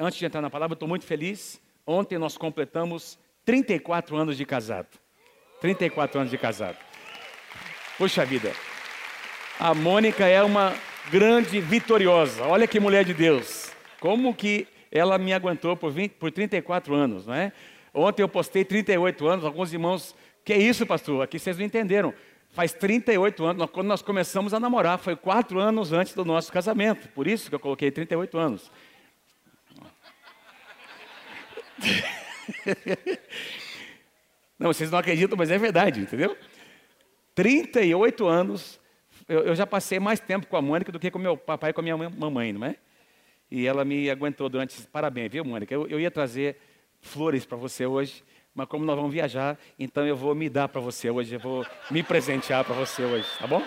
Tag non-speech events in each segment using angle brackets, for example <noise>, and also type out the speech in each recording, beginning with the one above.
antes de entrar na palavra, estou muito feliz. Ontem nós completamos 34 anos de casado. 34 anos de casado. Puxa vida. A Mônica é uma grande vitoriosa. Olha que mulher de Deus. Como que ela me aguentou por, 20, por 34 anos, não é? Ontem eu postei 38 anos, alguns irmãos, que é isso, pastor? Aqui vocês não entenderam. Faz 38 anos, quando nós começamos a namorar, foi quatro anos antes do nosso casamento. Por isso que eu coloquei 38 anos. <laughs> Não, vocês não acreditam, mas é verdade, entendeu? 38 anos, eu, eu já passei mais tempo com a Mônica do que com meu papai e com a minha mamãe, não é? E ela me aguentou durante. Parabéns, viu, Mônica? Eu, eu ia trazer flores para você hoje, mas como nós vamos viajar, então eu vou me dar para você hoje, eu vou me presentear para você hoje, tá bom?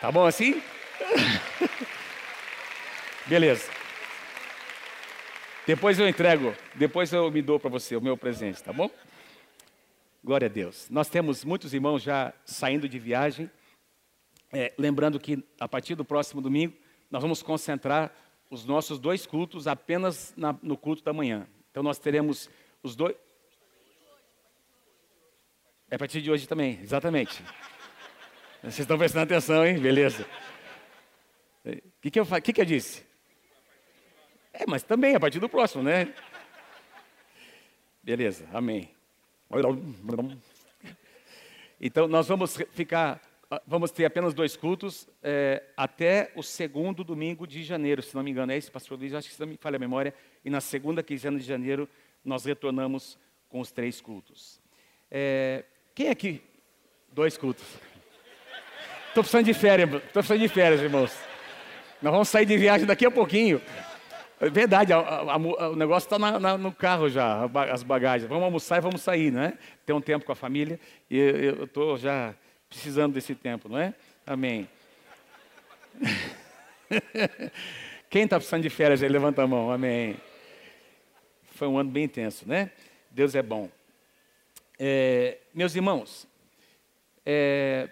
Tá bom assim? <laughs> Beleza. Depois eu entrego, depois eu me dou para você o meu presente, tá bom? Glória a Deus. Nós temos muitos irmãos já saindo de viagem. É, lembrando que a partir do próximo domingo, nós vamos concentrar os nossos dois cultos apenas na, no culto da manhã. Então nós teremos os dois. É a partir de hoje também, exatamente. Vocês estão prestando atenção, hein? Beleza. O que, que, eu, que, que eu disse? É, mas também a partir do próximo, né? Beleza, amém. Então nós vamos ficar, vamos ter apenas dois cultos é, até o segundo domingo de janeiro, se não me engano. É isso, pastor Luiz? Acho que não me falha a memória. E na segunda quinzena de janeiro nós retornamos com os três cultos. É, quem aqui? Dois cultos. Estou precisando de férias, estou precisando de férias, irmãos. Nós vamos sair de viagem daqui a pouquinho. É verdade, a, a, a, o negócio está no carro já, as bagagens. Vamos almoçar e vamos sair, não é? Ter um tempo com a família. E eu estou já precisando desse tempo, não é? Amém. <laughs> Quem está precisando de férias aí, levanta a mão. Amém. Foi um ano bem intenso, né? Deus é bom. É, meus irmãos, é,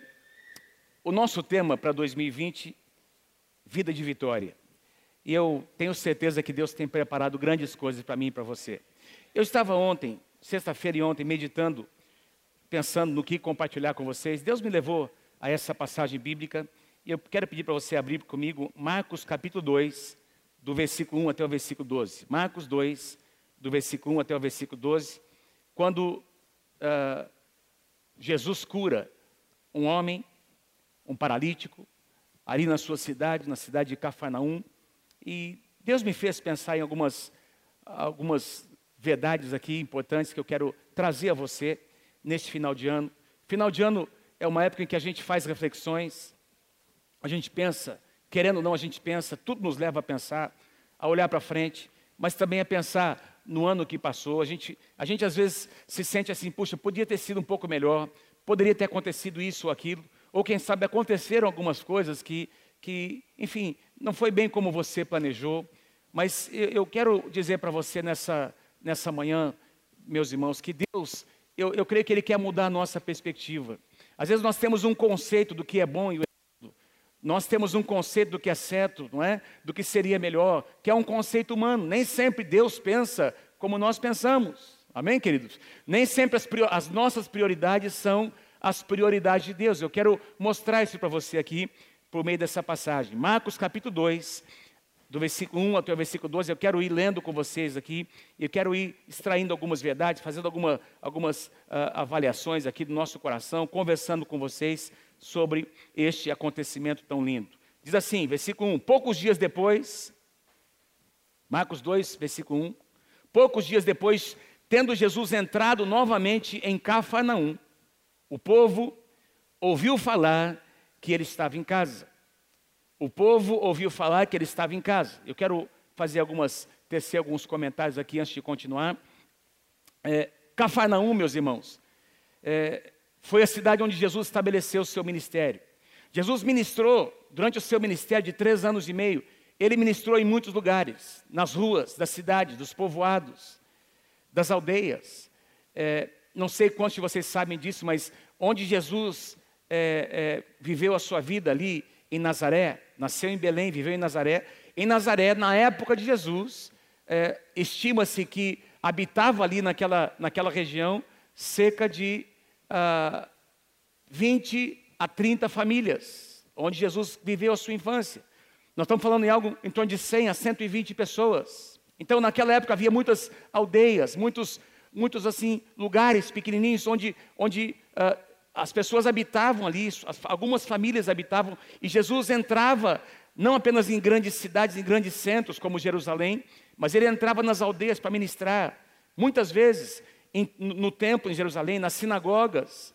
o nosso tema para 2020, vida de vitória. E eu tenho certeza que Deus tem preparado grandes coisas para mim e para você. Eu estava ontem, sexta-feira e ontem, meditando, pensando no que compartilhar com vocês. Deus me levou a essa passagem bíblica e eu quero pedir para você abrir comigo Marcos capítulo 2, do versículo 1 até o versículo 12. Marcos 2, do versículo 1 até o versículo 12, quando uh, Jesus cura um homem, um paralítico, ali na sua cidade, na cidade de Cafarnaum, e Deus me fez pensar em algumas, algumas verdades aqui importantes que eu quero trazer a você neste final de ano. Final de ano é uma época em que a gente faz reflexões, a gente pensa, querendo ou não, a gente pensa, tudo nos leva a pensar, a olhar para frente, mas também a pensar no ano que passou. A gente, a gente às vezes se sente assim, puxa, podia ter sido um pouco melhor, poderia ter acontecido isso ou aquilo, ou quem sabe aconteceram algumas coisas que, que enfim, não foi bem como você planejou, mas eu quero dizer para você nessa, nessa manhã, meus irmãos, que Deus, eu, eu creio que Ele quer mudar a nossa perspectiva. Às vezes nós temos um conceito do que é bom e errado, nós temos um conceito do que é certo, não é? Do que seria melhor, que é um conceito humano. Nem sempre Deus pensa como nós pensamos. Amém, queridos? Nem sempre as, as nossas prioridades são as prioridades de Deus. Eu quero mostrar isso para você aqui por meio dessa passagem. Marcos capítulo 2, do versículo 1 até o versículo 12, eu quero ir lendo com vocês aqui, eu quero ir extraindo algumas verdades, fazendo alguma, algumas uh, avaliações aqui do nosso coração, conversando com vocês sobre este acontecimento tão lindo. Diz assim, versículo 1: Poucos dias depois, Marcos 2, versículo 1, poucos dias depois, tendo Jesus entrado novamente em Cafarnaum, o povo ouviu falar que ele estava em casa. O povo ouviu falar que ele estava em casa. Eu quero fazer algumas, tecer alguns comentários aqui antes de continuar. É, Cafarnaum, meus irmãos, é, foi a cidade onde Jesus estabeleceu o seu ministério. Jesus ministrou durante o seu ministério de três anos e meio. Ele ministrou em muitos lugares, nas ruas das cidades, dos povoados, das aldeias. É, não sei quantos de vocês sabem disso, mas onde Jesus é, é, viveu a sua vida ali em Nazaré, nasceu em Belém, viveu em Nazaré. Em Nazaré, na época de Jesus, é, estima-se que habitava ali naquela, naquela região cerca de ah, 20 a 30 famílias, onde Jesus viveu a sua infância. Nós estamos falando em algo em torno de 100 a 120 pessoas. Então, naquela época havia muitas aldeias, muitos, muitos assim lugares pequenininhos onde, onde uh, as pessoas habitavam ali, algumas famílias habitavam, e Jesus entrava não apenas em grandes cidades, em grandes centros como Jerusalém, mas ele entrava nas aldeias para ministrar. Muitas vezes em, no templo em Jerusalém, nas sinagogas,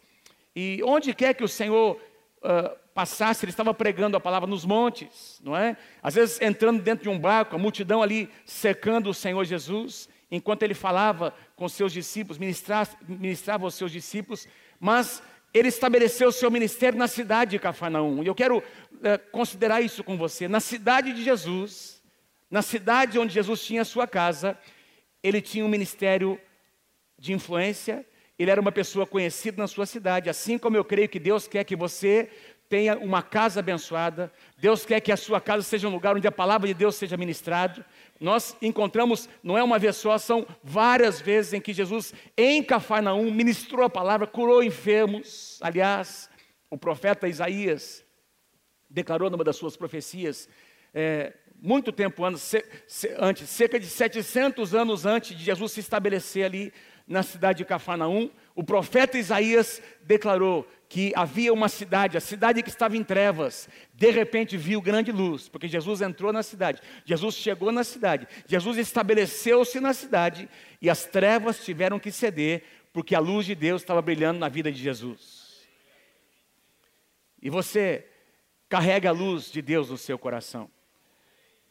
e onde quer que o Senhor uh, passasse, ele estava pregando a palavra nos montes, não é? Às vezes entrando dentro de um barco, a multidão ali cercando o Senhor Jesus, enquanto ele falava com seus discípulos, ministrava, ministrava aos seus discípulos, mas ele estabeleceu o seu ministério na cidade de Cafarnaum. E eu quero uh, considerar isso com você. Na cidade de Jesus, na cidade onde Jesus tinha a sua casa, ele tinha um ministério de influência, ele era uma pessoa conhecida na sua cidade, assim como eu creio que Deus quer que você tenha uma casa abençoada, Deus quer que a sua casa seja um lugar onde a palavra de Deus seja ministrada. Nós encontramos, não é uma vez só, são várias vezes em que Jesus, em Cafarnaum, ministrou a palavra, curou enfermos. Aliás, o profeta Isaías declarou numa das suas profecias, é, muito tempo antes, cerca de 700 anos antes de Jesus se estabelecer ali na cidade de Cafarnaum, o profeta Isaías declarou que havia uma cidade, a cidade que estava em trevas, de repente viu grande luz, porque Jesus entrou na cidade, Jesus chegou na cidade, Jesus estabeleceu-se na cidade e as trevas tiveram que ceder, porque a luz de Deus estava brilhando na vida de Jesus. E você carrega a luz de Deus no seu coração,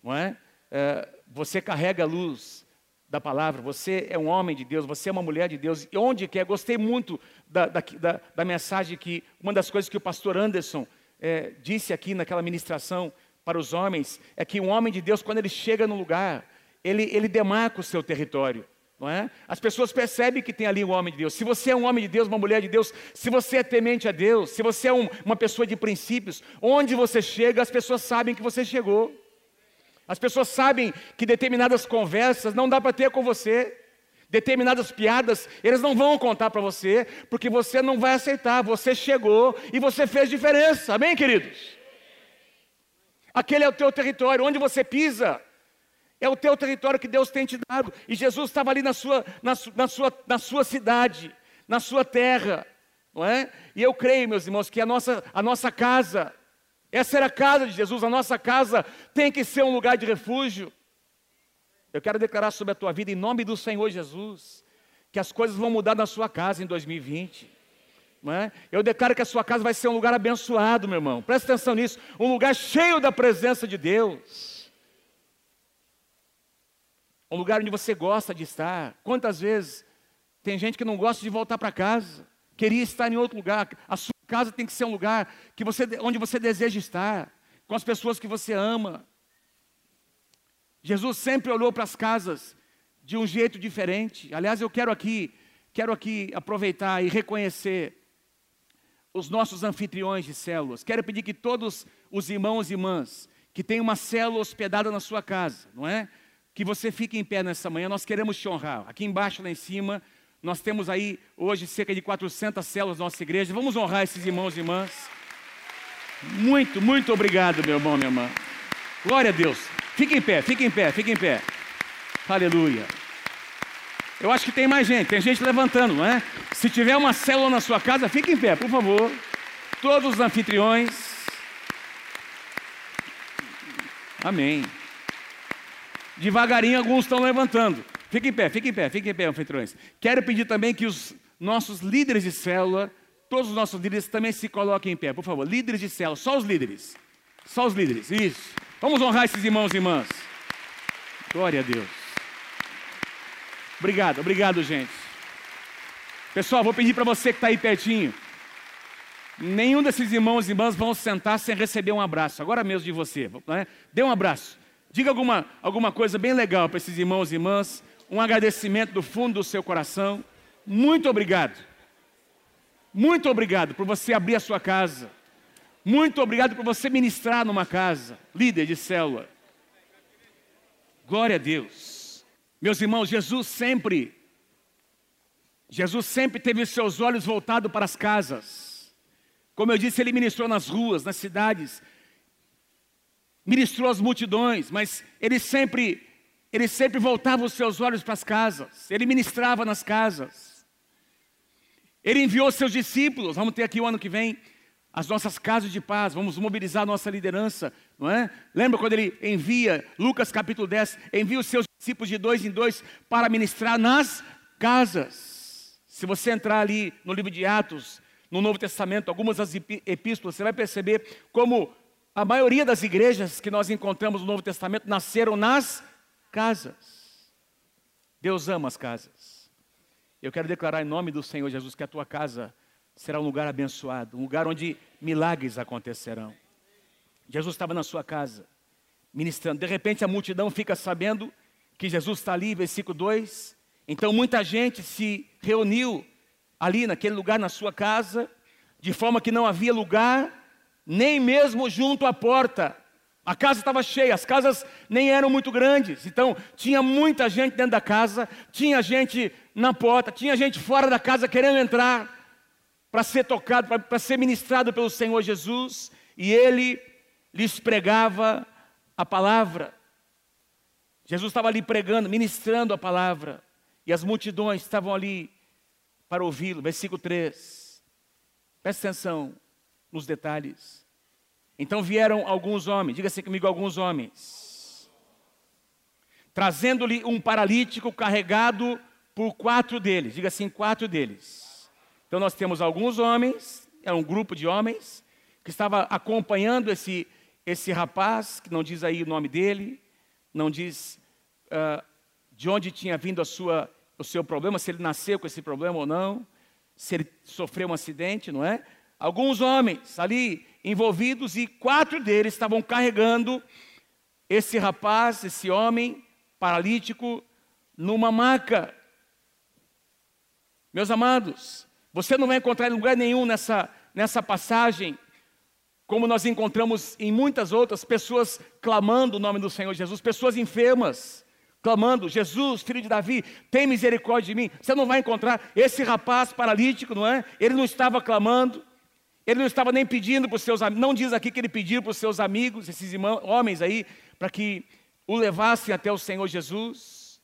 não é? é você carrega a luz da palavra, você é um homem de Deus, você é uma mulher de Deus, e onde quer, gostei muito da, da, da, da mensagem que, uma das coisas que o pastor Anderson é, disse aqui naquela ministração para os homens, é que um homem de Deus, quando ele chega no lugar, ele, ele demarca o seu território. Não é? As pessoas percebem que tem ali um homem de Deus. Se você é um homem de Deus, uma mulher de Deus, se você é temente a Deus, se você é um, uma pessoa de princípios, onde você chega, as pessoas sabem que você chegou. As pessoas sabem que determinadas conversas não dá para ter com você. Determinadas piadas, eles não vão contar para você, porque você não vai aceitar. Você chegou e você fez diferença. Amém, queridos? Aquele é o teu território, onde você pisa. É o teu território que Deus tem te dado. E Jesus estava ali na sua, na, na, sua, na sua cidade, na sua terra. Não é? E eu creio, meus irmãos, que a nossa, a nossa casa, essa era a casa de Jesus, a nossa casa tem que ser um lugar de refúgio. Eu quero declarar sobre a tua vida, em nome do Senhor Jesus, que as coisas vão mudar na sua casa em 2020. Não é? Eu declaro que a sua casa vai ser um lugar abençoado, meu irmão. Presta atenção nisso. Um lugar cheio da presença de Deus. Um lugar onde você gosta de estar. Quantas vezes tem gente que não gosta de voltar para casa, queria estar em outro lugar. A sua Casa tem que ser um lugar que você, onde você deseja estar, com as pessoas que você ama. Jesus sempre olhou para as casas de um jeito diferente. Aliás, eu quero aqui, quero aqui aproveitar e reconhecer os nossos anfitriões de células. Quero pedir que todos os irmãos e irmãs que têm uma célula hospedada na sua casa, não é? Que você fique em pé nessa manhã, nós queremos te honrar. Aqui embaixo, lá em cima, nós temos aí hoje cerca de 400 células na nossa igreja. Vamos honrar esses irmãos e irmãs. Muito, muito obrigado, meu irmão, minha irmã. Glória a Deus. Fique em pé, fique em pé, fique em pé. Aleluia. Eu acho que tem mais gente, tem gente levantando, não é? Se tiver uma célula na sua casa, fique em pé, por favor. Todos os anfitriões. Amém. Devagarinho alguns estão levantando. Fique em pé, fique em pé, fique em pé, anfitriões. Quero pedir também que os nossos líderes de célula, todos os nossos líderes também se coloquem em pé, por favor. Líderes de célula, só os líderes. Só os líderes, isso. Vamos honrar esses irmãos e irmãs. Glória a Deus. Obrigado, obrigado, gente. Pessoal, vou pedir para você que está aí pertinho. Nenhum desses irmãos e irmãs vão sentar sem receber um abraço. Agora mesmo de você. Né? Dê um abraço. Diga alguma, alguma coisa bem legal para esses irmãos e irmãs um agradecimento do fundo do seu coração. Muito obrigado. Muito obrigado por você abrir a sua casa. Muito obrigado por você ministrar numa casa, líder de célula. Glória a Deus. Meus irmãos, Jesus sempre, Jesus sempre teve os seus olhos voltados para as casas. Como eu disse, ele ministrou nas ruas, nas cidades, ministrou às multidões, mas ele sempre, ele sempre voltava os seus olhos para as casas, ele ministrava nas casas. Ele enviou seus discípulos, vamos ter aqui o ano que vem, as nossas casas de paz, vamos mobilizar a nossa liderança, não é? Lembra quando ele envia, Lucas capítulo 10, envia os seus discípulos de dois em dois para ministrar nas casas. Se você entrar ali no livro de Atos, no Novo Testamento, algumas das epístolas, você vai perceber como a maioria das igrejas que nós encontramos no Novo Testamento nasceram nas casas. Deus ama as casas. Eu quero declarar em nome do Senhor Jesus que a tua casa será um lugar abençoado, um lugar onde milagres acontecerão. Jesus estava na sua casa, ministrando. De repente a multidão fica sabendo que Jesus está ali, versículo 2. Então muita gente se reuniu ali naquele lugar na sua casa, de forma que não havia lugar, nem mesmo junto à porta. A casa estava cheia, as casas nem eram muito grandes, então tinha muita gente dentro da casa, tinha gente na porta, tinha gente fora da casa querendo entrar para ser tocado, para ser ministrado pelo Senhor Jesus, e ele lhes pregava a palavra. Jesus estava ali pregando, ministrando a palavra, e as multidões estavam ali para ouvi-lo. Versículo 3. Presta atenção nos detalhes. Então vieram alguns homens, diga assim comigo, alguns homens, trazendo-lhe um paralítico carregado por quatro deles, diga assim, quatro deles. Então nós temos alguns homens, é um grupo de homens, que estava acompanhando esse, esse rapaz, que não diz aí o nome dele, não diz uh, de onde tinha vindo a sua, o seu problema, se ele nasceu com esse problema ou não, se ele sofreu um acidente, não é? Alguns homens ali envolvidos e quatro deles estavam carregando esse rapaz, esse homem paralítico, numa maca. Meus amados, você não vai encontrar em lugar nenhum nessa, nessa passagem, como nós encontramos em muitas outras, pessoas clamando o nome do Senhor Jesus, pessoas enfermas, clamando: Jesus, filho de Davi, tem misericórdia de mim. Você não vai encontrar esse rapaz paralítico, não é? Ele não estava clamando, ele não estava nem pedindo para os seus amigos, não diz aqui que ele pediu para os seus amigos, esses irmãos, homens aí, para que o levassem até o Senhor Jesus.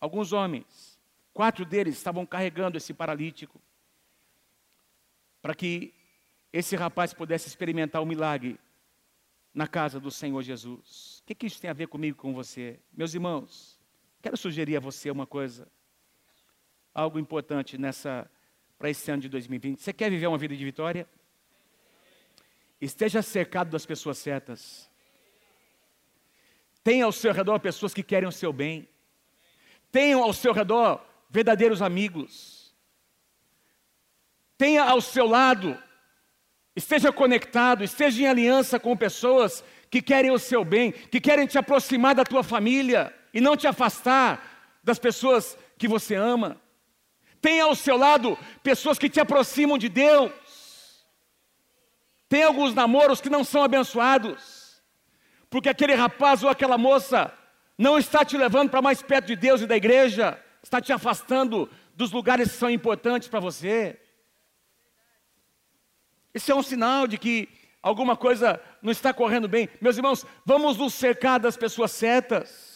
Alguns homens, quatro deles estavam carregando esse paralítico para que esse rapaz pudesse experimentar o milagre na casa do Senhor Jesus. O que, que isso tem a ver comigo com você? Meus irmãos, quero sugerir a você uma coisa, algo importante nessa para esse ano de 2020. Você quer viver uma vida de vitória? Esteja cercado das pessoas certas. Tenha ao seu redor pessoas que querem o seu bem. Tenha ao seu redor verdadeiros amigos tenha ao seu lado, esteja conectado, esteja em aliança com pessoas que querem o seu bem, que querem te aproximar da tua família e não te afastar das pessoas que você ama. Tenha ao seu lado pessoas que te aproximam de Deus. Tem alguns namoros que não são abençoados, porque aquele rapaz ou aquela moça não está te levando para mais perto de Deus e da igreja, está te afastando dos lugares que são importantes para você. Isso é um sinal de que alguma coisa não está correndo bem. Meus irmãos, vamos nos cercar das pessoas certas.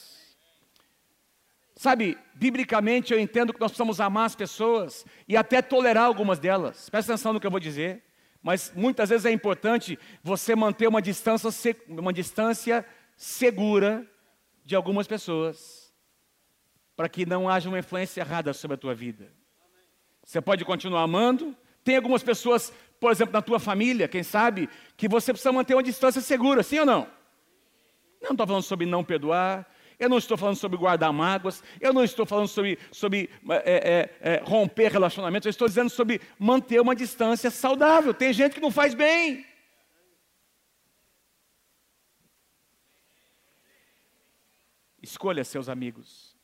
Sabe, biblicamente eu entendo que nós precisamos amar as pessoas e até tolerar algumas delas. Presta atenção no que eu vou dizer. Mas muitas vezes é importante você manter uma distância, uma distância segura de algumas pessoas, para que não haja uma influência errada sobre a tua vida. Você pode continuar amando, tem algumas pessoas por exemplo, na tua família, quem sabe, que você precisa manter uma distância segura, sim ou não? Não estou falando sobre não perdoar, eu não estou falando sobre guardar mágoas, eu não estou falando sobre, sobre é, é, é, romper relacionamentos, eu estou dizendo sobre manter uma distância saudável. Tem gente que não faz bem. Escolha seus amigos.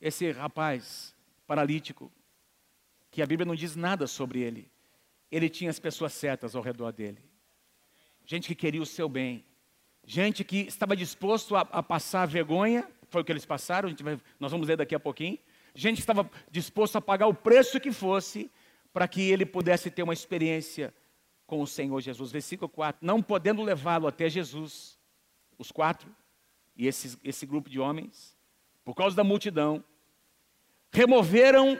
Esse rapaz paralítico, que a Bíblia não diz nada sobre ele. Ele tinha as pessoas certas ao redor dele. Gente que queria o seu bem. Gente que estava disposto a, a passar vergonha, foi o que eles passaram, vai, nós vamos ler daqui a pouquinho. Gente que estava disposto a pagar o preço que fosse para que ele pudesse ter uma experiência com o Senhor Jesus. Versículo 4: Não podendo levá-lo até Jesus, os quatro, e esse, esse grupo de homens, por causa da multidão, removeram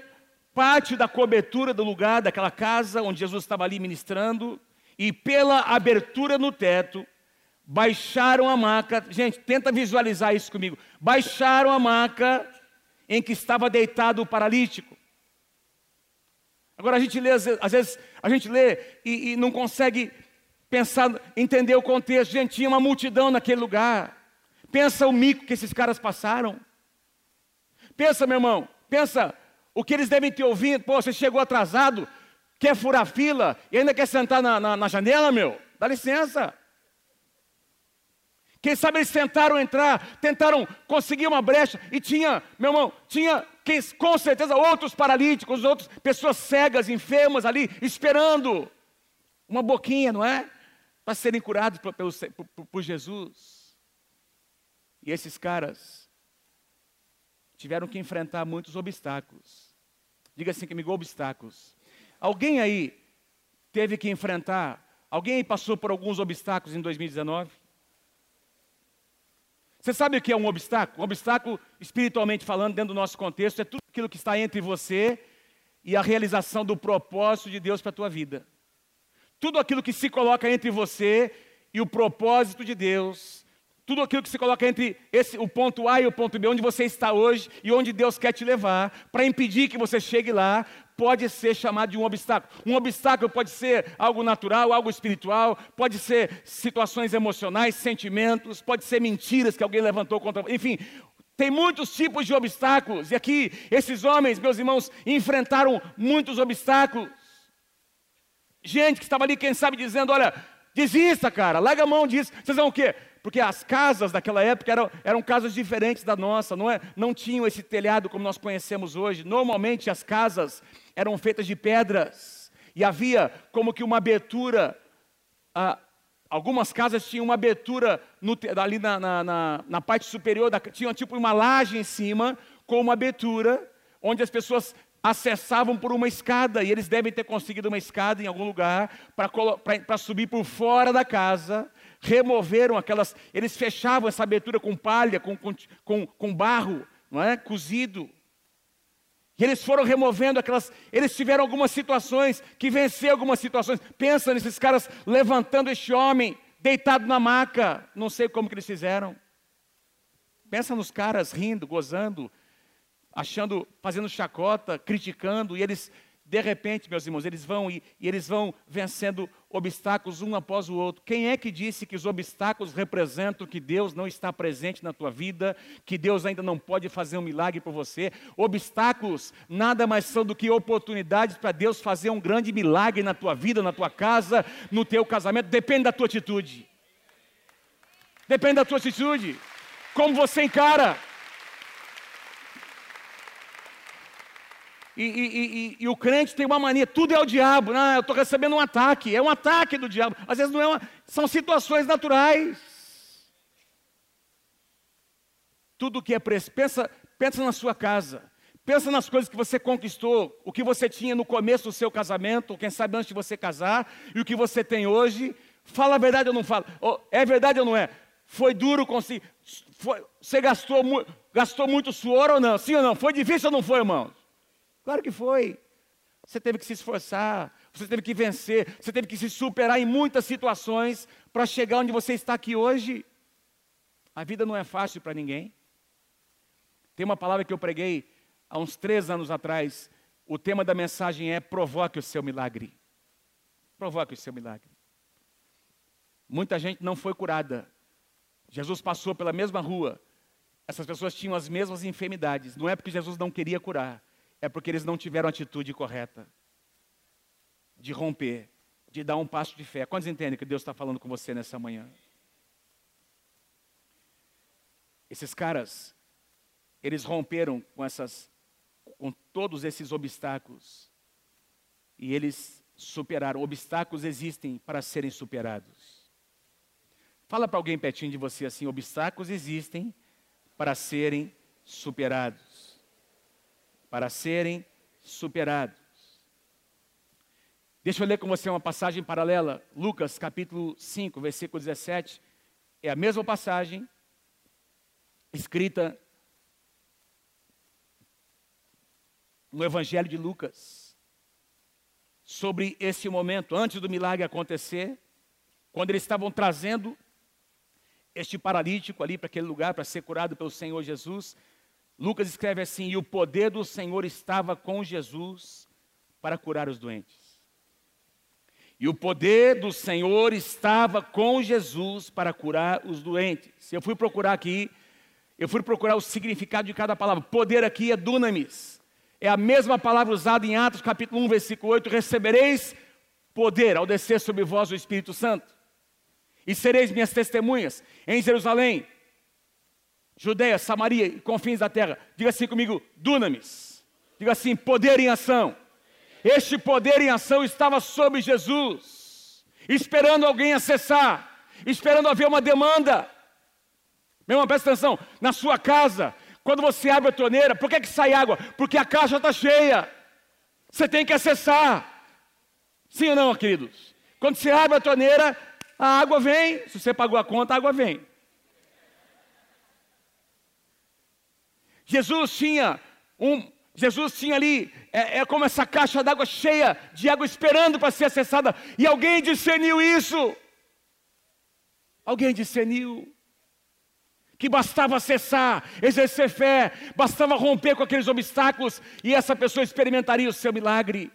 parte da cobertura do lugar, daquela casa onde Jesus estava ali ministrando, e pela abertura no teto, baixaram a maca. Gente, tenta visualizar isso comigo. Baixaram a maca em que estava deitado o paralítico. Agora a gente lê, às vezes, a gente lê e, e não consegue pensar, entender o contexto. Gente, tinha uma multidão naquele lugar. Pensa o mico que esses caras passaram. Pensa, meu irmão, pensa o que eles devem ter ouvido. Pô, você chegou atrasado, quer furar fila e ainda quer sentar na, na, na janela, meu? Dá licença. Quem sabe eles tentaram entrar, tentaram conseguir uma brecha e tinha, meu irmão, tinha quem, com certeza outros paralíticos, outras pessoas cegas, enfermas ali, esperando uma boquinha, não é? Para serem curados por, por, por Jesus. E esses caras tiveram que enfrentar muitos obstáculos. Diga assim comigo, obstáculos. Alguém aí teve que enfrentar, alguém aí passou por alguns obstáculos em 2019? Você sabe o que é um obstáculo? Um obstáculo, espiritualmente falando, dentro do nosso contexto, é tudo aquilo que está entre você e a realização do propósito de Deus para a tua vida. Tudo aquilo que se coloca entre você e o propósito de Deus. Tudo aquilo que se coloca entre esse, o ponto A e o ponto B, onde você está hoje e onde Deus quer te levar, para impedir que você chegue lá, pode ser chamado de um obstáculo. Um obstáculo pode ser algo natural, algo espiritual, pode ser situações emocionais, sentimentos, pode ser mentiras que alguém levantou contra. Enfim, tem muitos tipos de obstáculos. E aqui, esses homens, meus irmãos, enfrentaram muitos obstáculos. Gente que estava ali, quem sabe, dizendo: olha, desista, cara, larga a mão disso. Vocês vão o quê? Porque as casas daquela época eram, eram casas diferentes da nossa, não, é, não tinham esse telhado como nós conhecemos hoje. Normalmente as casas eram feitas de pedras e havia como que uma abertura. Ah, algumas casas tinham uma abertura no, ali na, na, na, na parte superior, da, tinha tipo uma laje em cima com uma abertura onde as pessoas acessavam por uma escada, e eles devem ter conseguido uma escada em algum lugar para subir por fora da casa removeram aquelas, eles fechavam essa abertura com palha, com, com, com barro, não é? Cozido. E eles foram removendo aquelas, eles tiveram algumas situações, que venceram algumas situações. Pensa nesses caras levantando este homem, deitado na maca, não sei como que eles fizeram. Pensa nos caras rindo, gozando, achando, fazendo chacota, criticando, e eles de repente, meus irmãos, eles vão e, e, eles vão vencendo obstáculos um após o outro. Quem é que disse que os obstáculos representam que Deus não está presente na tua vida, que Deus ainda não pode fazer um milagre por você? Obstáculos nada mais são do que oportunidades para Deus fazer um grande milagre na tua vida, na tua casa, no teu casamento. Depende da tua atitude. Depende da tua atitude. Como você encara. E, e, e, e, o crente tem uma mania, tudo é o diabo. Não, eu estou recebendo um ataque, é um ataque do diabo. Às vezes não é uma, são situações naturais. Tudo que é preço, pensa, pensa na sua casa, pensa nas coisas que você conquistou, o que você tinha no começo do seu casamento, ou quem sabe antes de você casar, e o que você tem hoje. Fala a verdade ou não fala? É verdade ou não é? Foi duro conseguir. Foi, você gastou, gastou muito suor ou não? Sim ou não? Foi difícil ou não foi, irmão? Claro que foi. Você teve que se esforçar, você teve que vencer, você teve que se superar em muitas situações para chegar onde você está aqui hoje. A vida não é fácil para ninguém. Tem uma palavra que eu preguei há uns três anos atrás. O tema da mensagem é provoque o seu milagre. Provoque o seu milagre. Muita gente não foi curada. Jesus passou pela mesma rua. Essas pessoas tinham as mesmas enfermidades. Não é porque Jesus não queria curar, é porque eles não tiveram a atitude correta de romper, de dar um passo de fé. Quantos entendem que Deus está falando com você nessa manhã? Esses caras, eles romperam com essas, com todos esses obstáculos e eles superaram. Obstáculos existem para serem superados. Fala para alguém pertinho de você assim: obstáculos existem para serem superados. Para serem superados. Deixa eu ler com você uma passagem paralela. Lucas capítulo 5, versículo 17. É a mesma passagem escrita no Evangelho de Lucas. Sobre esse momento, antes do milagre acontecer, quando eles estavam trazendo este paralítico ali para aquele lugar para ser curado pelo Senhor Jesus. Lucas escreve assim: E o poder do Senhor estava com Jesus para curar os doentes. E o poder do Senhor estava com Jesus para curar os doentes. Eu fui procurar aqui, eu fui procurar o significado de cada palavra. Poder aqui é dunamis. É a mesma palavra usada em Atos capítulo 1, versículo 8: Recebereis poder ao descer sobre vós o Espírito Santo. E sereis minhas testemunhas em Jerusalém, Judeia, Samaria e confins da terra. Diga assim comigo: dunamis. Diga assim: poder em ação. Este poder em ação estava sobre Jesus, esperando alguém acessar, esperando haver uma demanda. Meu irmão, presta atenção, na sua casa, quando você abre a torneira, por que, que sai água? Porque a caixa está cheia. Você tem que acessar. Sim ou não, queridos? Quando você abre a torneira, a água vem. Se você pagou a conta, a água vem. Jesus tinha um, Jesus tinha ali, é, é como essa caixa d'água cheia de água esperando para ser acessada, e alguém discerniu isso. Alguém discerniu que bastava acessar, exercer fé, bastava romper com aqueles obstáculos, e essa pessoa experimentaria o seu milagre.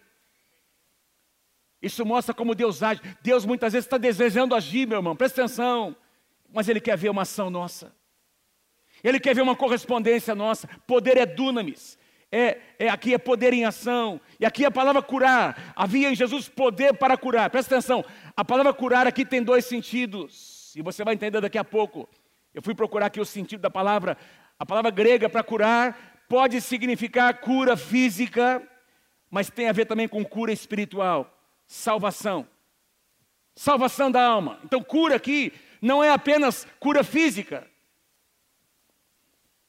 Isso mostra como Deus age. Deus muitas vezes está desejando agir, meu irmão, presta atenção, mas Ele quer ver uma ação nossa. Ele quer ver uma correspondência nossa. Poder é dunamis. É, é, aqui é poder em ação, e aqui a palavra curar, havia em Jesus poder para curar, presta atenção, a palavra curar aqui tem dois sentidos, e você vai entender daqui a pouco. Eu fui procurar aqui o sentido da palavra, a palavra grega para curar pode significar cura física, mas tem a ver também com cura espiritual, salvação. Salvação da alma. Então, cura aqui não é apenas cura física,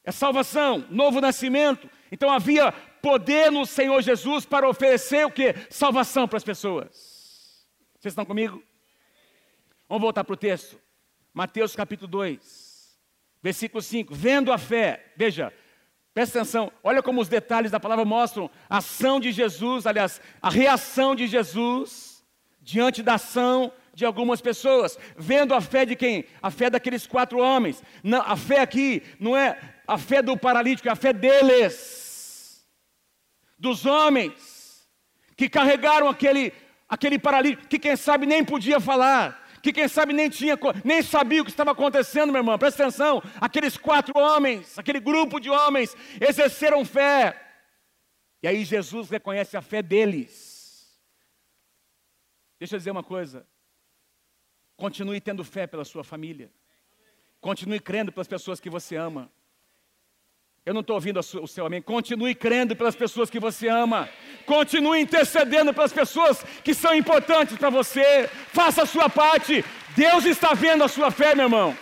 é salvação, novo nascimento, então havia poder no Senhor Jesus para oferecer o que? Salvação para as pessoas. Vocês estão comigo? Vamos voltar para o texto. Mateus capítulo 2, versículo 5. Vendo a fé, veja, presta atenção, olha como os detalhes da palavra mostram a ação de Jesus, aliás, a reação de Jesus diante da ação de algumas pessoas, vendo a fé de quem? A fé daqueles quatro homens. Não, a fé aqui não é a fé do paralítico, é a fé deles dos homens que carregaram aquele, aquele paralítico, que quem sabe nem podia falar, que quem sabe nem tinha, nem sabia o que estava acontecendo, meu irmão. Presta atenção, aqueles quatro homens, aquele grupo de homens exerceram fé. E aí Jesus reconhece a fé deles. Deixa eu dizer uma coisa. Continue tendo fé pela sua família. Continue crendo pelas pessoas que você ama. Eu não estou ouvindo o seu amém. Continue crendo pelas pessoas que você ama. Continue intercedendo pelas pessoas que são importantes para você. Faça a sua parte. Deus está vendo a sua fé, meu irmão.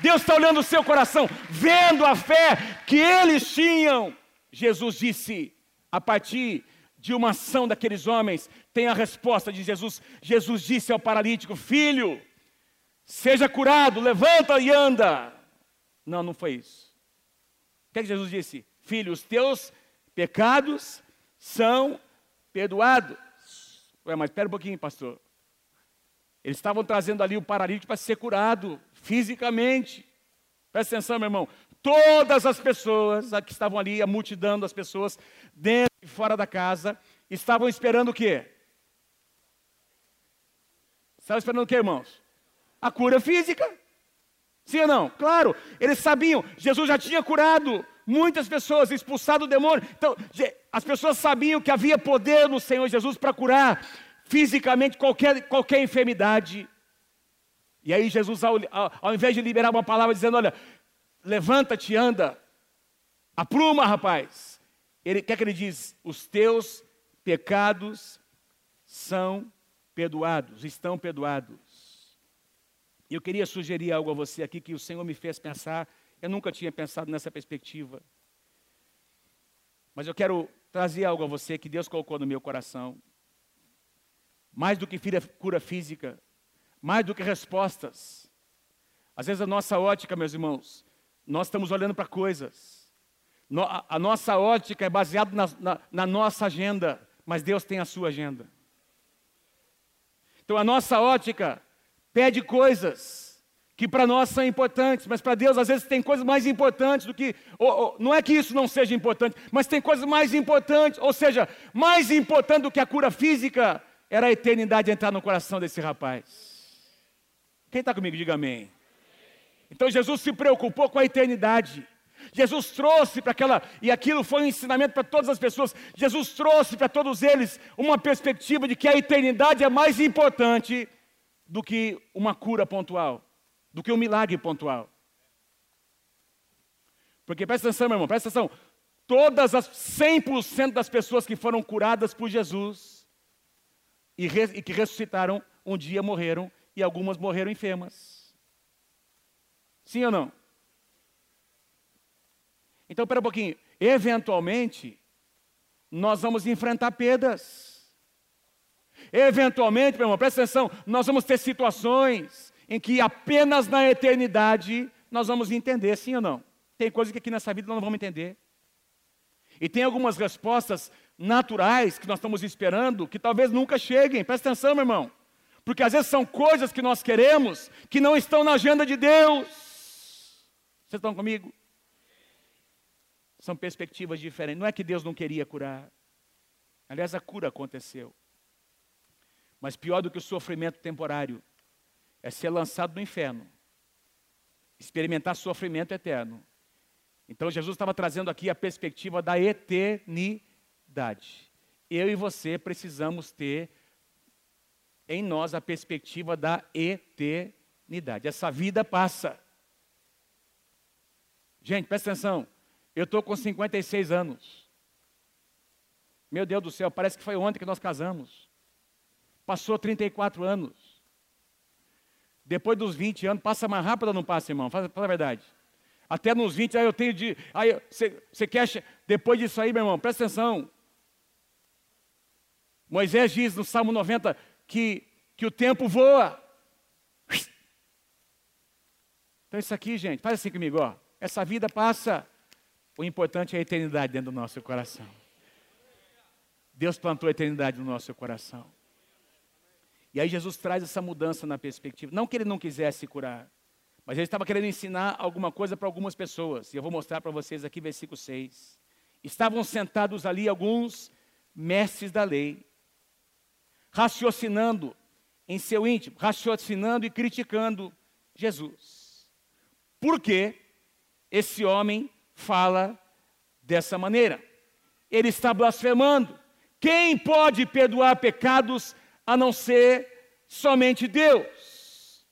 Deus está olhando o seu coração, vendo a fé que eles tinham. Jesus disse, a partir de uma ação daqueles homens, tem a resposta de Jesus. Jesus disse ao paralítico: Filho, seja curado, levanta e anda. Não, não foi isso que, é que Jesus disse? Filho, os teus pecados são perdoados. Ué, mas espera um pouquinho, pastor. Eles estavam trazendo ali o paralítico para ser curado fisicamente. Presta atenção, meu irmão. Todas as pessoas que estavam ali, a multidão das pessoas, dentro e fora da casa, estavam esperando o quê? Estavam esperando o quê, irmãos? A cura física. Sim ou não? Claro, eles sabiam, Jesus já tinha curado muitas pessoas, expulsado o demônio. Então, as pessoas sabiam que havia poder no Senhor Jesus para curar fisicamente qualquer, qualquer enfermidade. E aí Jesus, ao, ao, invés de liberar uma palavra dizendo, olha, levanta-te anda, apruma, rapaz. Ele quer que ele diz? Os teus pecados são perdoados, estão perdoados. Eu queria sugerir algo a você aqui que o Senhor me fez pensar. Eu nunca tinha pensado nessa perspectiva. Mas eu quero trazer algo a você que Deus colocou no meu coração. Mais do que cura física, mais do que respostas. Às vezes a nossa ótica, meus irmãos, nós estamos olhando para coisas. A nossa ótica é baseada na, na, na nossa agenda, mas Deus tem a sua agenda. Então a nossa ótica pede coisas que para nós são importantes, mas para Deus às vezes tem coisas mais importantes do que. Ou, ou, não é que isso não seja importante, mas tem coisas mais importantes, ou seja, mais importante do que a cura física era a eternidade entrar no coração desse rapaz. Quem está comigo, diga amém. Então Jesus se preocupou com a eternidade. Jesus trouxe para aquela, e aquilo foi um ensinamento para todas as pessoas. Jesus trouxe para todos eles uma perspectiva de que a eternidade é mais importante do que uma cura pontual, do que um milagre pontual. Porque presta atenção, meu irmão, presta atenção. Todas as 100% das pessoas que foram curadas por Jesus e, re, e que ressuscitaram, um dia morreram e algumas morreram enfermas. Sim ou não? Então, espera um pouquinho. Eventualmente, nós vamos enfrentar perdas. Eventualmente, meu irmão, presta atenção, nós vamos ter situações em que apenas na eternidade nós vamos entender, sim ou não? Tem coisas que aqui nessa vida nós não vamos entender. E tem algumas respostas naturais que nós estamos esperando que talvez nunca cheguem. Presta atenção, meu irmão. Porque às vezes são coisas que nós queremos que não estão na agenda de Deus. Vocês estão comigo? São perspectivas diferentes. Não é que Deus não queria curar. Aliás, a cura aconteceu. Mas pior do que o sofrimento temporário é ser lançado no inferno, experimentar sofrimento eterno. Então Jesus estava trazendo aqui a perspectiva da eternidade. Eu e você precisamos ter em nós a perspectiva da eternidade. Essa vida passa. Gente, presta atenção. Eu estou com 56 anos. Meu Deus do céu, parece que foi ontem que nós casamos. Passou 34 anos. Depois dos 20 anos, passa mais rápido ou não passa, irmão? Fala, fala a verdade. Até nos 20, aí eu tenho de. Aí você quer. Depois disso aí, meu irmão, presta atenção. Moisés diz no Salmo 90 que, que o tempo voa. Então, isso aqui, gente, faz assim comigo, ó. Essa vida passa. O importante é a eternidade dentro do nosso coração. Deus plantou a eternidade no nosso coração. E aí Jesus traz essa mudança na perspectiva. Não que ele não quisesse curar, mas ele estava querendo ensinar alguma coisa para algumas pessoas. E eu vou mostrar para vocês aqui, versículo 6. Estavam sentados ali alguns mestres da lei, raciocinando em seu íntimo, raciocinando e criticando Jesus. Por que esse homem fala dessa maneira? Ele está blasfemando. Quem pode perdoar pecados a não ser somente Deus.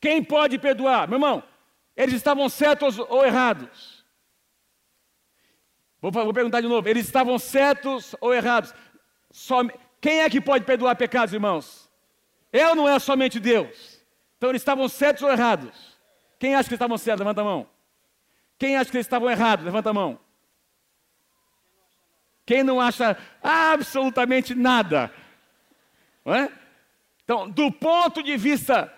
Quem pode perdoar? Meu irmão, eles estavam certos ou errados? Vou, vou perguntar de novo: eles estavam certos ou errados? Som, quem é que pode perdoar pecados, irmãos? Eu não é somente Deus? Então eles estavam certos ou errados? Quem acha que estavam certos? Levanta a mão. Quem acha que eles estavam errados? Levanta a mão. Quem não acha absolutamente nada? É? Então, do ponto de vista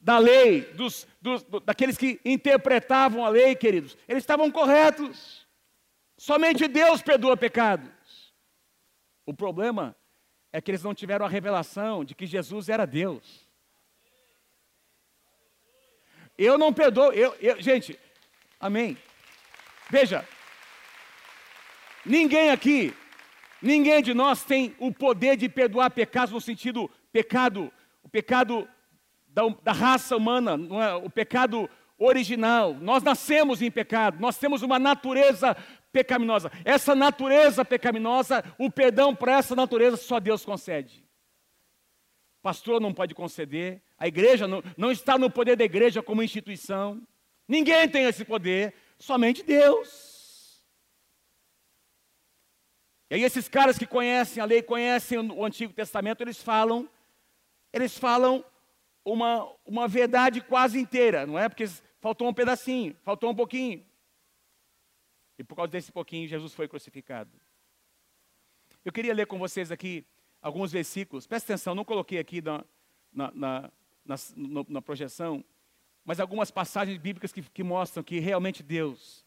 da lei, dos, dos, daqueles que interpretavam a lei, queridos, eles estavam corretos. Somente Deus perdoa pecados. O problema é que eles não tiveram a revelação de que Jesus era Deus. Eu não perdoo, eu, eu, gente, amém. Veja, Ninguém aqui, ninguém de nós tem o poder de perdoar pecados no sentido pecado, o pecado da, da raça humana, é? o pecado original. Nós nascemos em pecado, nós temos uma natureza pecaminosa. Essa natureza pecaminosa, o perdão para essa natureza só Deus concede. Pastor não pode conceder, a igreja não, não está no poder da igreja como instituição. Ninguém tem esse poder, somente Deus. E aí esses caras que conhecem a lei, conhecem o Antigo Testamento, eles falam, eles falam uma, uma verdade quase inteira, não é? Porque faltou um pedacinho, faltou um pouquinho. E por causa desse pouquinho, Jesus foi crucificado. Eu queria ler com vocês aqui alguns versículos. Presta atenção, não coloquei aqui na, na, na, na, na projeção, mas algumas passagens bíblicas que, que mostram que realmente Deus,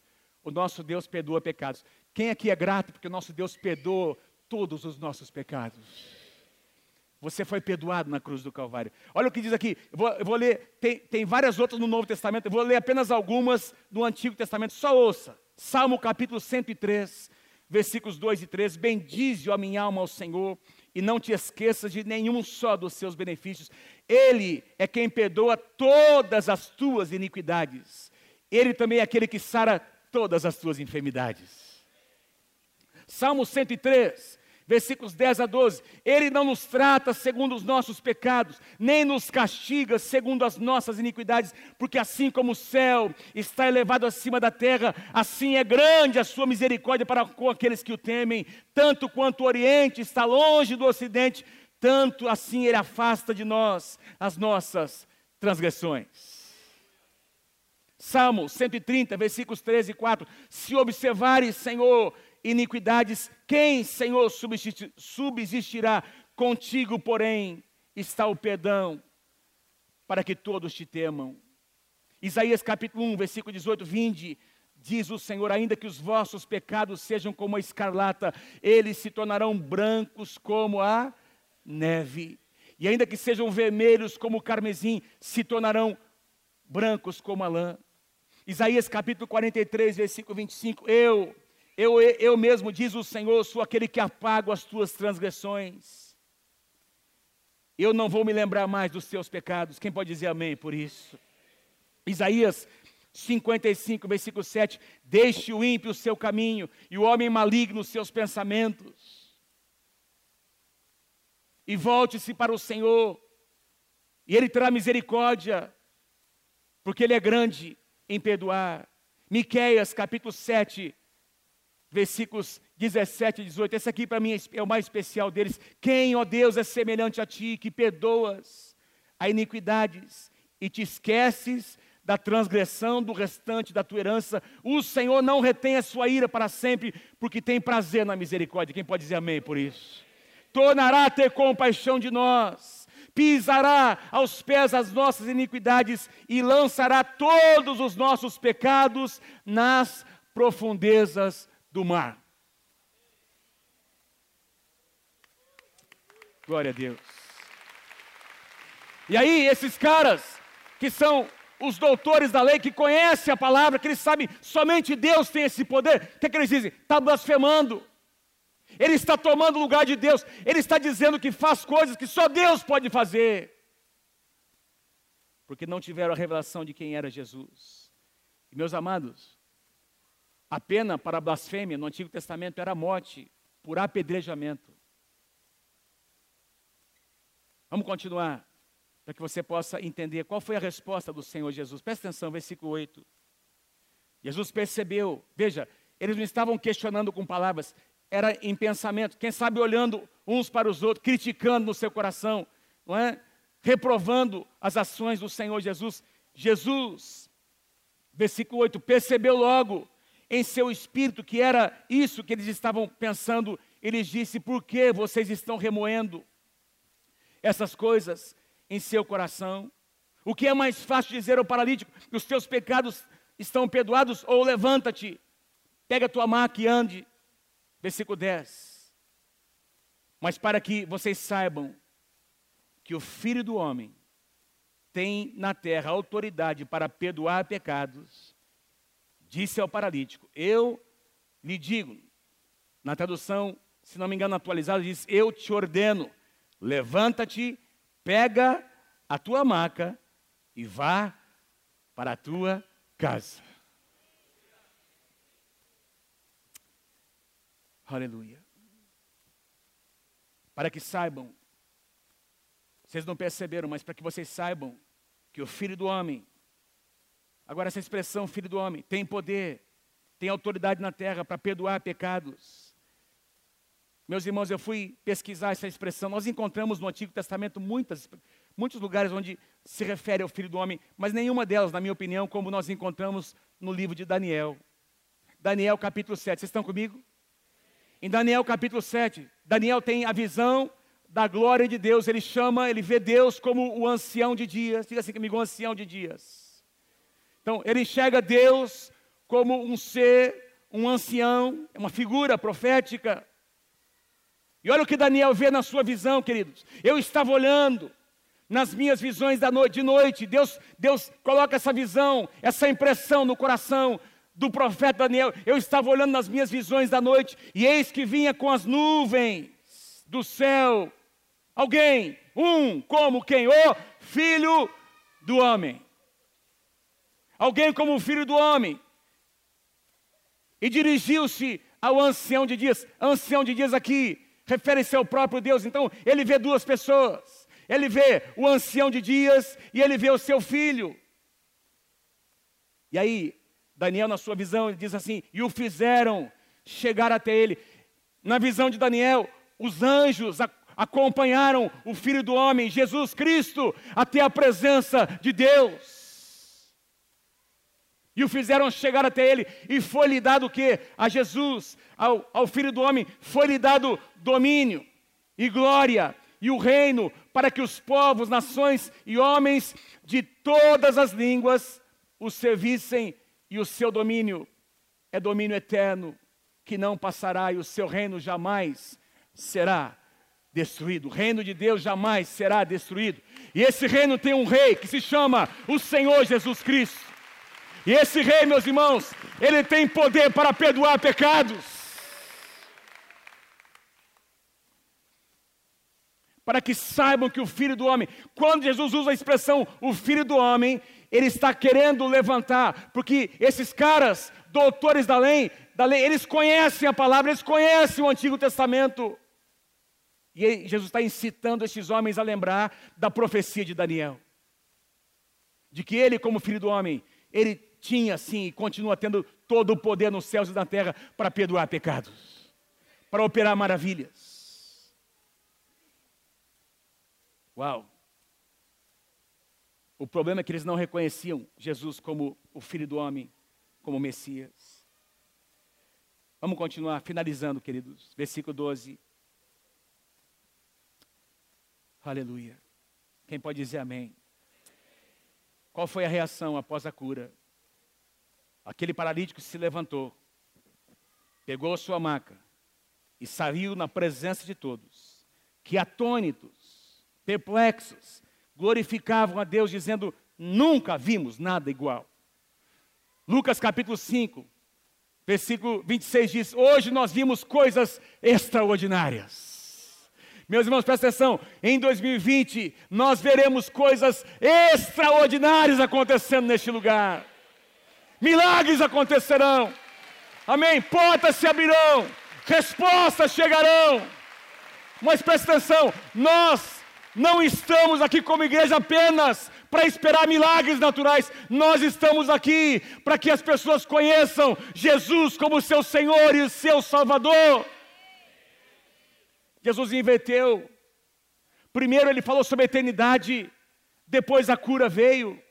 o nosso Deus, perdoa pecados. Quem aqui é grato porque o nosso Deus perdoa todos os nossos pecados? Você foi perdoado na cruz do Calvário. Olha o que diz aqui. Eu vou, eu vou ler, tem, tem, várias outras no Novo Testamento. Eu vou ler apenas algumas do Antigo Testamento. Só ouça. Salmo capítulo 103, versículos 2 e 3. Bendize, a minha alma, ao Senhor, e não te esqueças de nenhum só dos seus benefícios. Ele é quem perdoa todas as tuas iniquidades. Ele também é aquele que sara todas as tuas enfermidades. Salmo 103, versículos 10 a 12. Ele não nos trata segundo os nossos pecados, nem nos castiga segundo as nossas iniquidades, porque assim como o céu está elevado acima da terra, assim é grande a sua misericórdia para com aqueles que o temem, tanto quanto o Oriente está longe do Ocidente, tanto assim ele afasta de nós as nossas transgressões. Salmo 130, versículos 13 e 4. Se observares, Senhor, iniquidades, quem, Senhor, subsistirá? Contigo, porém, está o perdão, para que todos te temam. Isaías capítulo 1, versículo 18: Vinde, diz o Senhor, ainda que os vossos pecados sejam como a escarlata, eles se tornarão brancos como a neve. E ainda que sejam vermelhos como o carmesim, se tornarão brancos como a lã. Isaías capítulo 43, versículo 25: Eu eu, eu mesmo, diz o Senhor, sou aquele que apago as tuas transgressões. Eu não vou me lembrar mais dos teus pecados. Quem pode dizer amém por isso? Isaías 55, versículo 7. Deixe o ímpio o seu caminho e o homem maligno os seus pensamentos. E volte-se para o Senhor, e Ele terá misericórdia, porque Ele é grande em perdoar. Miqueias capítulo 7, versículos 17 e 18. Esse aqui para mim é o mais especial deles. Quem, ó Deus, é semelhante a ti, que perdoas a iniquidades e te esqueces da transgressão do restante da tua herança. O Senhor não retém a sua ira para sempre, porque tem prazer na misericórdia. Quem pode dizer amém por isso? Tornará a ter compaixão de nós, pisará aos pés as nossas iniquidades e lançará todos os nossos pecados nas profundezas do mar. Glória a Deus. E aí, esses caras que são os doutores da lei, que conhecem a palavra, que eles sabem, somente Deus tem esse poder, o que, é que eles dizem? Está blasfemando. Ele está tomando o lugar de Deus. Ele está dizendo que faz coisas que só Deus pode fazer. Porque não tiveram a revelação de quem era Jesus. E, meus amados, a pena para a blasfêmia no Antigo Testamento era a morte por apedrejamento. Vamos continuar, para que você possa entender qual foi a resposta do Senhor Jesus. Presta atenção, versículo 8. Jesus percebeu, veja, eles não estavam questionando com palavras, era em pensamento, quem sabe olhando uns para os outros, criticando no seu coração, não é? reprovando as ações do Senhor Jesus. Jesus, versículo 8, percebeu logo em seu espírito que era isso que eles estavam pensando, ele disse: Por que vocês estão remoendo essas coisas em seu coração? O que é mais fácil dizer ao paralítico: Os teus pecados estão perdoados, ou levanta-te, pega a tua maca e ande. Versículo 10. Mas para que vocês saibam que o Filho do Homem tem na terra autoridade para perdoar pecados, disse ao paralítico: Eu lhe digo, na tradução, se não me engano, atualizada, diz: Eu te ordeno, levanta-te, pega a tua maca e vá para a tua casa. Aleluia. Para que saibam, vocês não perceberam, mas para que vocês saibam que o Filho do Homem Agora, essa expressão, filho do homem, tem poder, tem autoridade na terra para perdoar pecados. Meus irmãos, eu fui pesquisar essa expressão. Nós encontramos no Antigo Testamento muitas, muitos lugares onde se refere ao Filho do Homem, mas nenhuma delas, na minha opinião, como nós encontramos no livro de Daniel. Daniel capítulo 7. Vocês estão comigo? Em Daniel capítulo 7, Daniel tem a visão da glória de Deus. Ele chama, ele vê Deus como o ancião de dias. Diga assim comigo, o ancião de dias. Então, ele enxerga Deus como um ser, um ancião, uma figura profética. E olha o que Daniel vê na sua visão, queridos. Eu estava olhando nas minhas visões da noite, de noite. Deus, Deus coloca essa visão, essa impressão no coração do profeta Daniel. Eu estava olhando nas minhas visões da noite e eis que vinha com as nuvens do céu alguém, um como quem? O filho do homem. Alguém como o filho do homem. E dirigiu-se ao ancião de dias. Ancião de dias aqui refere-se ao próprio Deus. Então, ele vê duas pessoas. Ele vê o ancião de dias e ele vê o seu filho. E aí, Daniel, na sua visão, ele diz assim: e o fizeram chegar até ele. Na visão de Daniel, os anjos acompanharam o Filho do Homem, Jesus Cristo, até a presença de Deus. E o fizeram chegar até ele, e foi-lhe dado o que? A Jesus, ao, ao Filho do Homem, foi-lhe dado domínio e glória e o reino, para que os povos, nações e homens de todas as línguas o servissem, e o seu domínio é domínio eterno, que não passará, e o seu reino jamais será destruído. O reino de Deus jamais será destruído. E esse reino tem um rei que se chama o Senhor Jesus Cristo. E esse rei, meus irmãos, ele tem poder para perdoar pecados. para que saibam que o Filho do Homem, quando Jesus usa a expressão o Filho do Homem, ele está querendo levantar, porque esses caras, doutores da lei, da lei, eles conhecem a palavra, eles conhecem o Antigo Testamento. E Jesus está incitando esses homens a lembrar da profecia de Daniel. De que ele, como filho do homem, ele tinha sim e continua tendo todo o poder nos céus e na terra para perdoar pecados, para operar maravilhas. Uau! O problema é que eles não reconheciam Jesus como o Filho do Homem, como Messias. Vamos continuar finalizando, queridos. Versículo 12. Aleluia. Quem pode dizer amém? Qual foi a reação após a cura? Aquele paralítico se levantou, pegou a sua maca e saiu na presença de todos, que atônitos perplexos, glorificavam a Deus, dizendo: Nunca vimos nada igual. Lucas capítulo 5, versículo 26 diz: Hoje nós vimos coisas extraordinárias. Meus irmãos, presta atenção, em 2020 nós veremos coisas extraordinárias acontecendo neste lugar. Milagres acontecerão. Amém. Portas se abrirão, respostas chegarão. Mas presta atenção, nós não estamos aqui como igreja apenas para esperar milagres naturais, nós estamos aqui para que as pessoas conheçam Jesus como seu Senhor e seu Salvador. Jesus inverteu. Primeiro ele falou sobre a eternidade, depois a cura veio.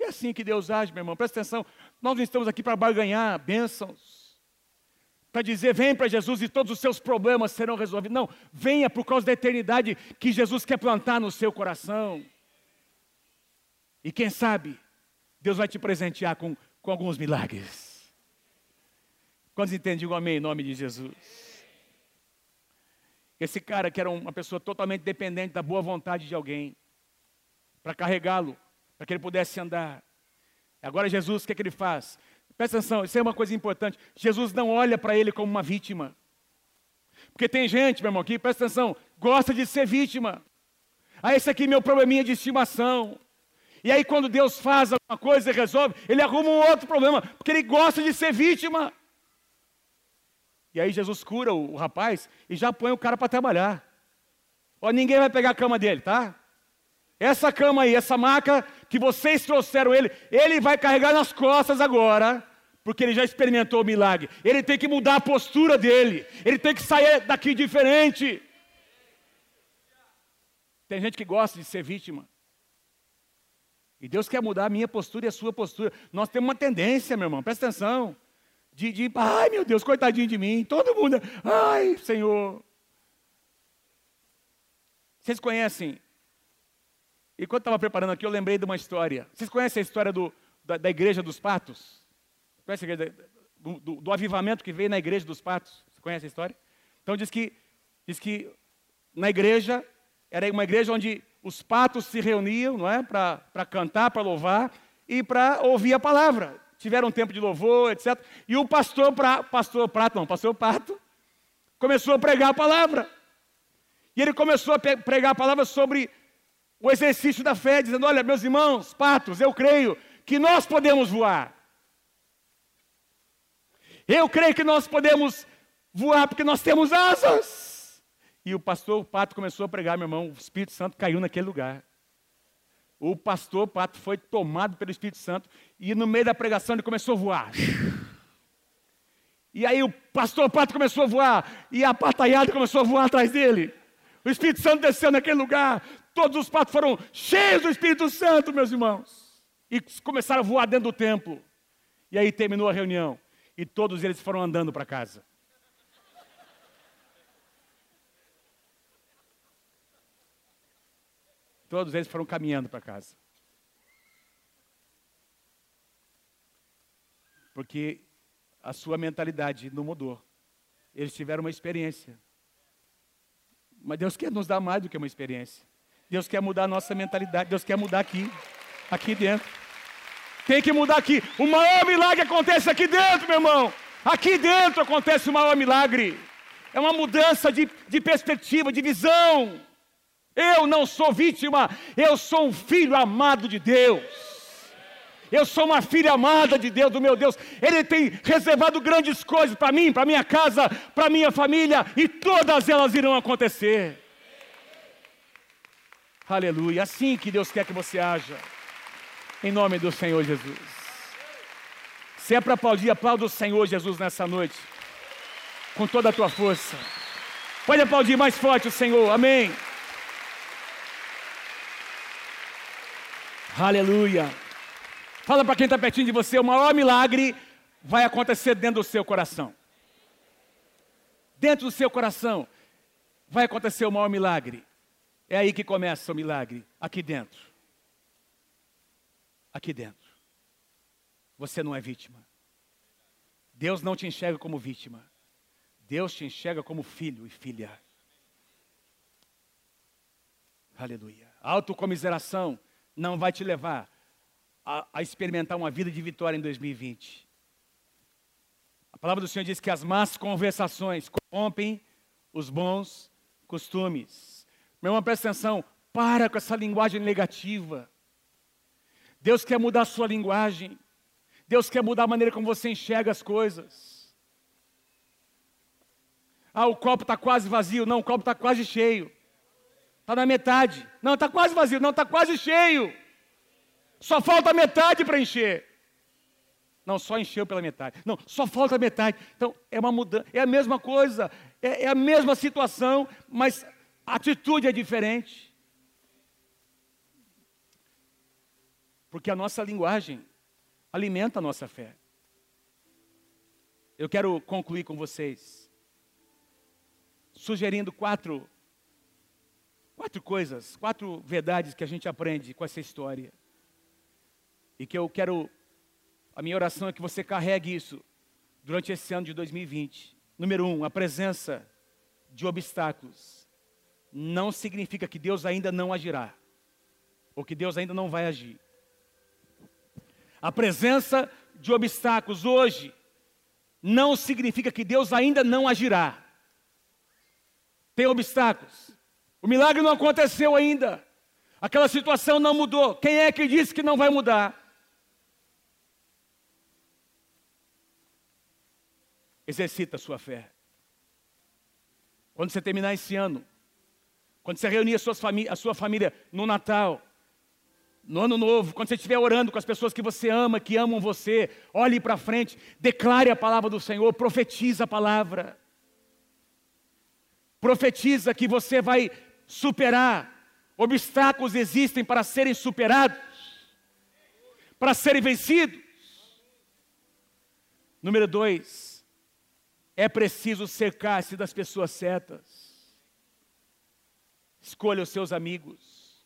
E é assim que Deus age, meu irmão, presta atenção. Nós não estamos aqui para barganhar bênçãos para dizer: vem para Jesus e todos os seus problemas serão resolvidos. Não, venha por causa da eternidade que Jesus quer plantar no seu coração. E quem sabe, Deus vai te presentear com, com alguns milagres. Quantos entendem? o amém em nome de Jesus. Esse cara que era uma pessoa totalmente dependente da boa vontade de alguém, para carregá-lo, para que ele pudesse andar. Agora Jesus, o que, é que ele faz? Presta atenção, isso é uma coisa importante. Jesus não olha para ele como uma vítima. Porque tem gente, meu irmão, aqui, presta atenção, gosta de ser vítima. Ah, esse aqui é meu probleminha de estimação. E aí, quando Deus faz alguma coisa e resolve, ele arruma um outro problema, porque ele gosta de ser vítima. E aí, Jesus cura o, o rapaz e já põe o cara para trabalhar. Ó, ninguém vai pegar a cama dele, tá? Essa cama aí, essa maca que vocês trouxeram ele, ele vai carregar nas costas agora, porque ele já experimentou o milagre. Ele tem que mudar a postura dele, ele tem que sair daqui diferente. Tem gente que gosta de ser vítima. E Deus quer mudar a minha postura e a sua postura. Nós temos uma tendência, meu irmão, presta atenção. De, de ai meu Deus, coitadinho de mim. Todo mundo, ai Senhor. Vocês conhecem? E quando estava preparando aqui, eu lembrei de uma história. Vocês conhecem a história do, da, da igreja dos patos? Conhece a igreja do, do, do, avivamento que veio na igreja dos patos? Você conhece a história? Então diz que, diz que na igreja, era uma igreja onde os patos se reuniam, não é? Para cantar, para louvar e para ouvir a palavra. Tiveram um tempo de louvor, etc. E o pastor, pra, pastor Prato, não, pastor Pato, começou a pregar a palavra. E ele começou a pregar a palavra sobre o exercício da fé, dizendo: Olha, meus irmãos, patos, eu creio que nós podemos voar. Eu creio que nós podemos voar porque nós temos asas. E o pastor o Pato começou a pregar, meu irmão, o Espírito Santo caiu naquele lugar. O pastor Pato foi tomado pelo Espírito Santo e no meio da pregação ele começou a voar. E aí o pastor Pato começou a voar e a pataiada começou a voar atrás dele. O Espírito Santo desceu naquele lugar. Todos os patos foram cheios do Espírito Santo, meus irmãos. E começaram a voar dentro do templo. E aí terminou a reunião. E todos eles foram andando para casa. Todos eles foram caminhando para casa. Porque a sua mentalidade não mudou. Eles tiveram uma experiência. Mas Deus quer nos dar mais do que uma experiência. Deus quer mudar a nossa mentalidade. Deus quer mudar aqui, aqui dentro. Tem que mudar aqui. O maior milagre acontece aqui dentro, meu irmão. Aqui dentro acontece o maior milagre. É uma mudança de, de perspectiva, de visão. Eu não sou vítima, eu sou um filho amado de Deus. Eu sou uma filha amada de Deus, do meu Deus. Ele tem reservado grandes coisas para mim, para minha casa, para minha família, e todas elas irão acontecer. Aleluia. Assim que Deus quer que você haja. Em nome do Senhor Jesus. Se é para aplaudir, aplauda o Senhor Jesus nessa noite. Com toda a tua força. Pode aplaudir mais forte o Senhor. Amém. Aleluia. Fala para quem está pertinho de você: o maior milagre vai acontecer dentro do seu coração. Dentro do seu coração vai acontecer o maior milagre. É aí que começa o milagre, aqui dentro. Aqui dentro. Você não é vítima. Deus não te enxerga como vítima. Deus te enxerga como filho e filha. Aleluia. Autocomiseração não vai te levar a, a experimentar uma vida de vitória em 2020. A palavra do Senhor diz que as más conversações corrompem os bons costumes. Meu irmão, presta atenção, para com essa linguagem negativa. Deus quer mudar a sua linguagem. Deus quer mudar a maneira como você enxerga as coisas. Ah, o copo está quase vazio. Não, o copo está quase cheio. Está na metade. Não, está quase vazio. Não, está quase cheio. Só falta metade para encher. Não, só encheu pela metade. Não, só falta metade. Então, é uma mudança. É a mesma coisa. É, é a mesma situação, mas a atitude é diferente. Porque a nossa linguagem alimenta a nossa fé. Eu quero concluir com vocês, sugerindo quatro Quatro coisas, quatro verdades que a gente aprende com essa história. E que eu quero, a minha oração é que você carregue isso durante esse ano de 2020. Número um, a presença de obstáculos não significa que Deus ainda não agirá, ou que Deus ainda não vai agir. A presença de obstáculos hoje não significa que Deus ainda não agirá. Tem obstáculos. O milagre não aconteceu ainda. Aquela situação não mudou. Quem é que disse que não vai mudar? Exercita a sua fé. Quando você terminar esse ano, quando você reunir a, a sua família no Natal, no Ano Novo, quando você estiver orando com as pessoas que você ama, que amam você, olhe para frente, declare a palavra do Senhor, profetiza a palavra. Profetiza que você vai superar Obstáculos existem para serem superados, para serem vencidos. Número dois, é preciso cercar-se das pessoas certas. Escolha os seus amigos.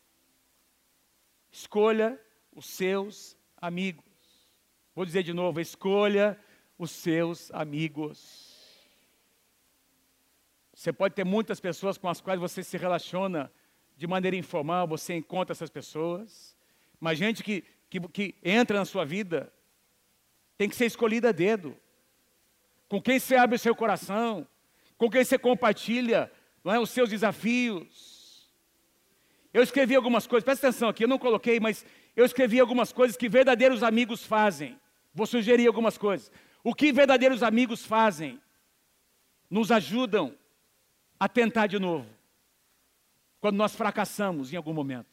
Escolha os seus amigos. Vou dizer de novo: escolha os seus amigos. Você pode ter muitas pessoas com as quais você se relaciona de maneira informal, você encontra essas pessoas, mas gente que, que, que entra na sua vida tem que ser escolhida a dedo. Com quem você abre o seu coração, com quem você compartilha não é, os seus desafios. Eu escrevi algumas coisas, presta atenção aqui, eu não coloquei, mas eu escrevi algumas coisas que verdadeiros amigos fazem. Vou sugerir algumas coisas. O que verdadeiros amigos fazem? Nos ajudam a tentar de novo, quando nós fracassamos em algum momento.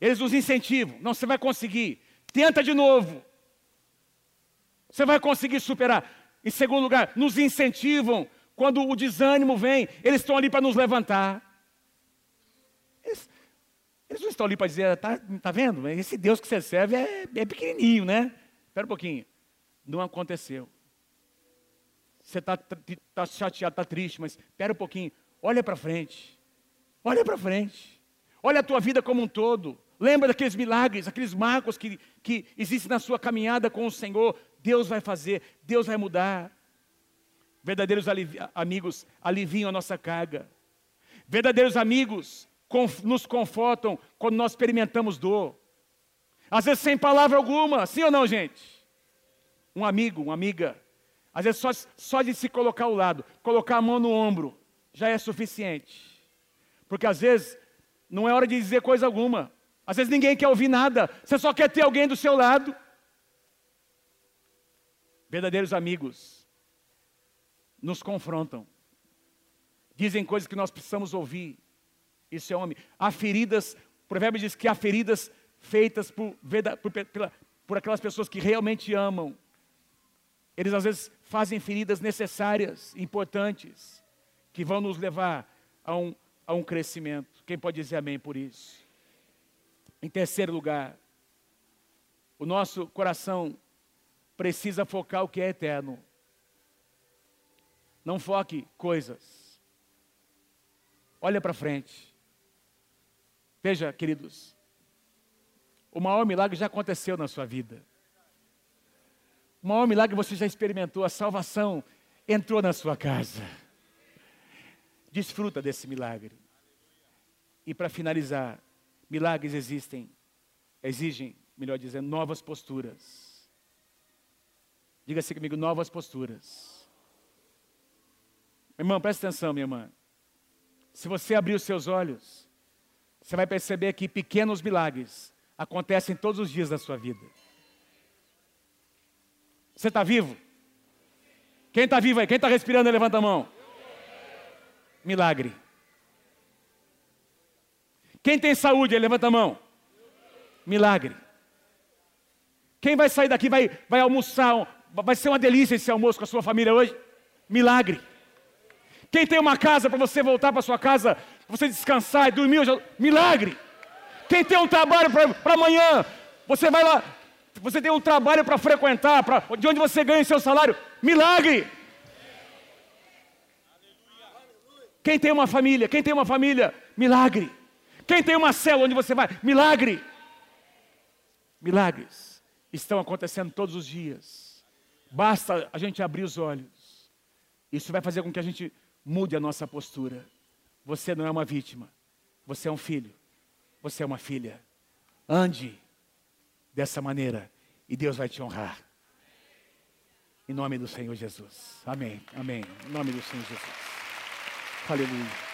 Eles nos incentivam, não, você vai conseguir, tenta de novo, você vai conseguir superar. Em segundo lugar, nos incentivam quando o desânimo vem, eles estão ali para nos levantar. Eles, não estão ali para dizer, tá, tá vendo? Esse Deus que você serve é, é pequenininho, né? Espera um pouquinho. Não aconteceu. Você está tá chateado, está triste, mas espera um pouquinho. Olha para frente. Olha para frente. Olha a tua vida como um todo. Lembra daqueles milagres, aqueles marcos que, que existem na sua caminhada com o Senhor. Deus vai fazer, Deus vai mudar. Verdadeiros alivi amigos aliviam a nossa carga. Verdadeiros amigos nos confortam quando nós experimentamos dor. Às vezes sem palavra alguma, sim ou não, gente? Um amigo, uma amiga, às vezes só, só de se colocar ao lado, colocar a mão no ombro, já é suficiente. Porque às vezes não é hora de dizer coisa alguma. Às vezes ninguém quer ouvir nada, você só quer ter alguém do seu lado. Verdadeiros amigos nos confrontam, dizem coisas que nós precisamos ouvir. Isso é homem. Há feridas, o provérbio diz que há feridas feitas por, por, por, por aquelas pessoas que realmente amam. Eles às vezes fazem feridas necessárias, importantes, que vão nos levar a um, a um crescimento. Quem pode dizer amém por isso? Em terceiro lugar, o nosso coração precisa focar o que é eterno. Não foque coisas. Olha para frente. Veja, queridos, o maior milagre já aconteceu na sua vida. O maior milagre você já experimentou, a salvação entrou na sua casa. Desfruta desse milagre. E para finalizar, milagres existem, exigem, melhor dizendo, novas posturas. Diga-se assim comigo, novas posturas. Irmão, presta atenção, minha irmã. Se você abrir os seus olhos, você vai perceber que pequenos milagres acontecem todos os dias da sua vida. Você está vivo? Quem está vivo aí? Quem está respirando levanta a mão. Milagre. Quem tem saúde levanta a mão. Milagre. Quem vai sair daqui vai, vai almoçar, vai ser uma delícia esse almoço com a sua família hoje? Milagre. Quem tem uma casa para você voltar para sua casa, você descansar e dormir hoje? Milagre. Quem tem um trabalho para amanhã, você vai lá, você tem um trabalho para frequentar, pra, de onde você ganha seu salário. Milagre! Quem tem uma família? Quem tem uma família? Milagre! Quem tem uma célula onde você vai? Milagre! Milagres estão acontecendo todos os dias. Basta a gente abrir os olhos. Isso vai fazer com que a gente mude a nossa postura. Você não é uma vítima. Você é um filho. Você é uma filha. Ande dessa maneira e Deus vai te honrar. Em nome do Senhor Jesus. Amém. Amém. Em nome do Senhor Jesus. Aleluia.